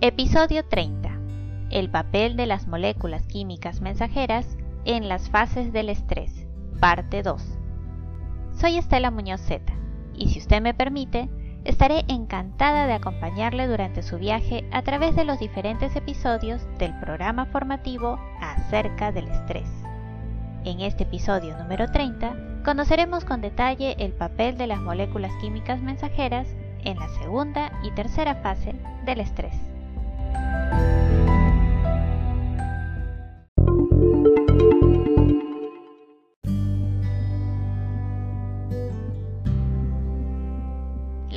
Episodio 30. El papel de las moléculas químicas mensajeras en las fases del estrés. Parte 2. Soy Estela Muñoz Z y si usted me permite, estaré encantada de acompañarle durante su viaje a través de los diferentes episodios del programa formativo acerca del estrés. En este episodio número 30 conoceremos con detalle el papel de las moléculas químicas mensajeras en la segunda y tercera fase del estrés.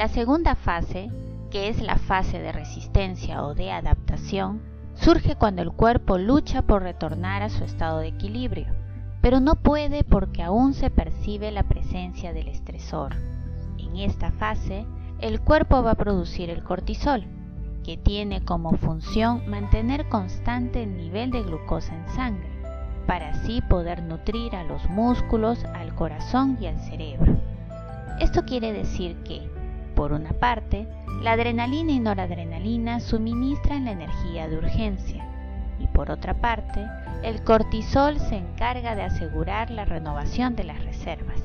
La segunda fase, que es la fase de resistencia o de adaptación, surge cuando el cuerpo lucha por retornar a su estado de equilibrio, pero no puede porque aún se percibe la presencia del estresor. En esta fase, el cuerpo va a producir el cortisol, que tiene como función mantener constante el nivel de glucosa en sangre, para así poder nutrir a los músculos, al corazón y al cerebro. Esto quiere decir que, por una parte, la adrenalina y noradrenalina suministran la energía de urgencia, y por otra parte, el cortisol se encarga de asegurar la renovación de las reservas,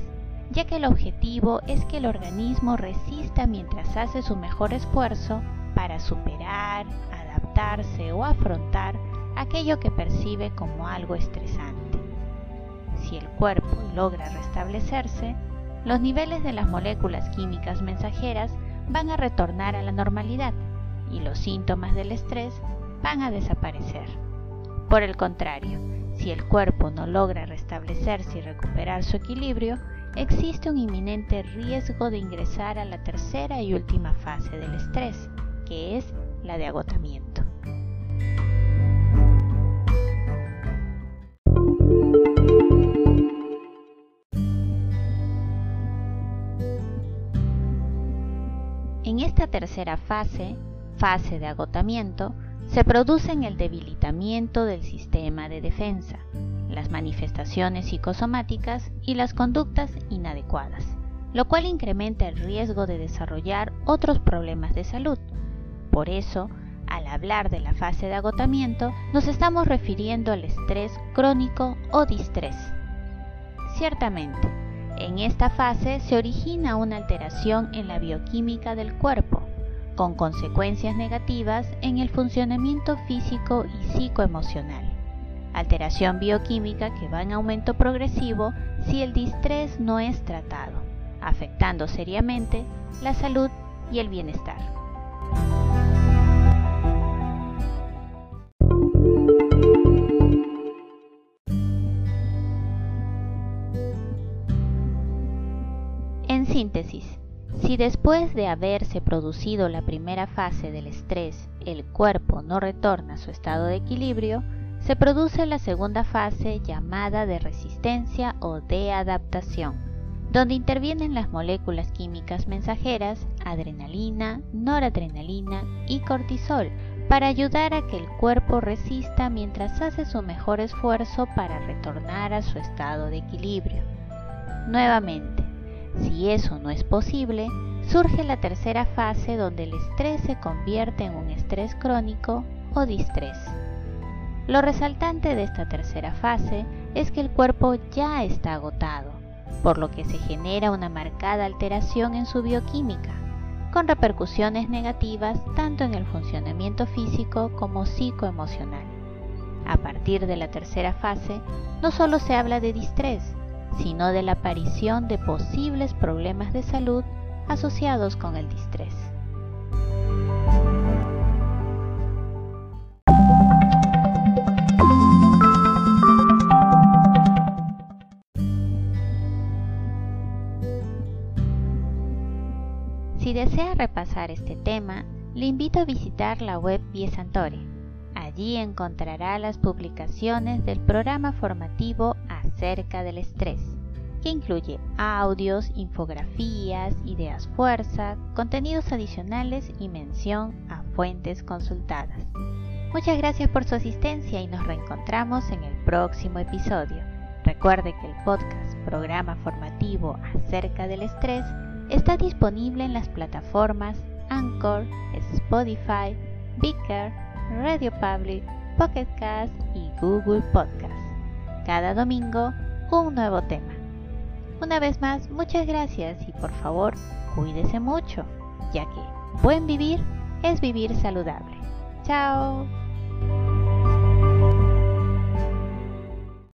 ya que el objetivo es que el organismo resista mientras hace su mejor esfuerzo para superar, adaptarse o afrontar aquello que percibe como algo estresante. Si el cuerpo logra restablecerse, los niveles de las moléculas químicas mensajeras van a retornar a la normalidad y los síntomas del estrés van a desaparecer. Por el contrario, si el cuerpo no logra restablecerse y recuperar su equilibrio, existe un inminente riesgo de ingresar a la tercera y última fase del estrés, que es la de agotamiento. Tercera fase, fase de agotamiento, se producen el debilitamiento del sistema de defensa, las manifestaciones psicosomáticas y las conductas inadecuadas, lo cual incrementa el riesgo de desarrollar otros problemas de salud, por eso, al hablar de la fase de agotamiento, nos estamos refiriendo al estrés crónico o distrés. Ciertamente, en esta fase se origina una alteración en la bioquímica del cuerpo, con consecuencias negativas en el funcionamiento físico y psicoemocional. Alteración bioquímica que va en aumento progresivo si el distrés no es tratado, afectando seriamente la salud y el bienestar. síntesis, si después de haberse producido la primera fase del estrés el cuerpo no retorna a su estado de equilibrio, se produce la segunda fase llamada de resistencia o de adaptación, donde intervienen las moléculas químicas mensajeras adrenalina, noradrenalina y cortisol para ayudar a que el cuerpo resista mientras hace su mejor esfuerzo para retornar a su estado de equilibrio. Nuevamente, si eso no es posible, surge la tercera fase donde el estrés se convierte en un estrés crónico o distrés. Lo resaltante de esta tercera fase es que el cuerpo ya está agotado, por lo que se genera una marcada alteración en su bioquímica, con repercusiones negativas tanto en el funcionamiento físico como psicoemocional. A partir de la tercera fase, no solo se habla de distrés, sino de la aparición de posibles problemas de salud asociados con el distrés. Si desea repasar este tema, le invito a visitar la web Biesantore. Allí encontrará las publicaciones del programa formativo acerca del estrés, que incluye audios, infografías, ideas fuerza, contenidos adicionales y mención a fuentes consultadas. Muchas gracias por su asistencia y nos reencontramos en el próximo episodio. Recuerde que el podcast Programa Formativo acerca del estrés está disponible en las plataformas Anchor, Spotify, Beaker, Radio Public, Pocket Cast y Google Podcast. Cada domingo un nuevo tema. Una vez más, muchas gracias y por favor, cuídese mucho, ya que buen vivir es vivir saludable. Chao.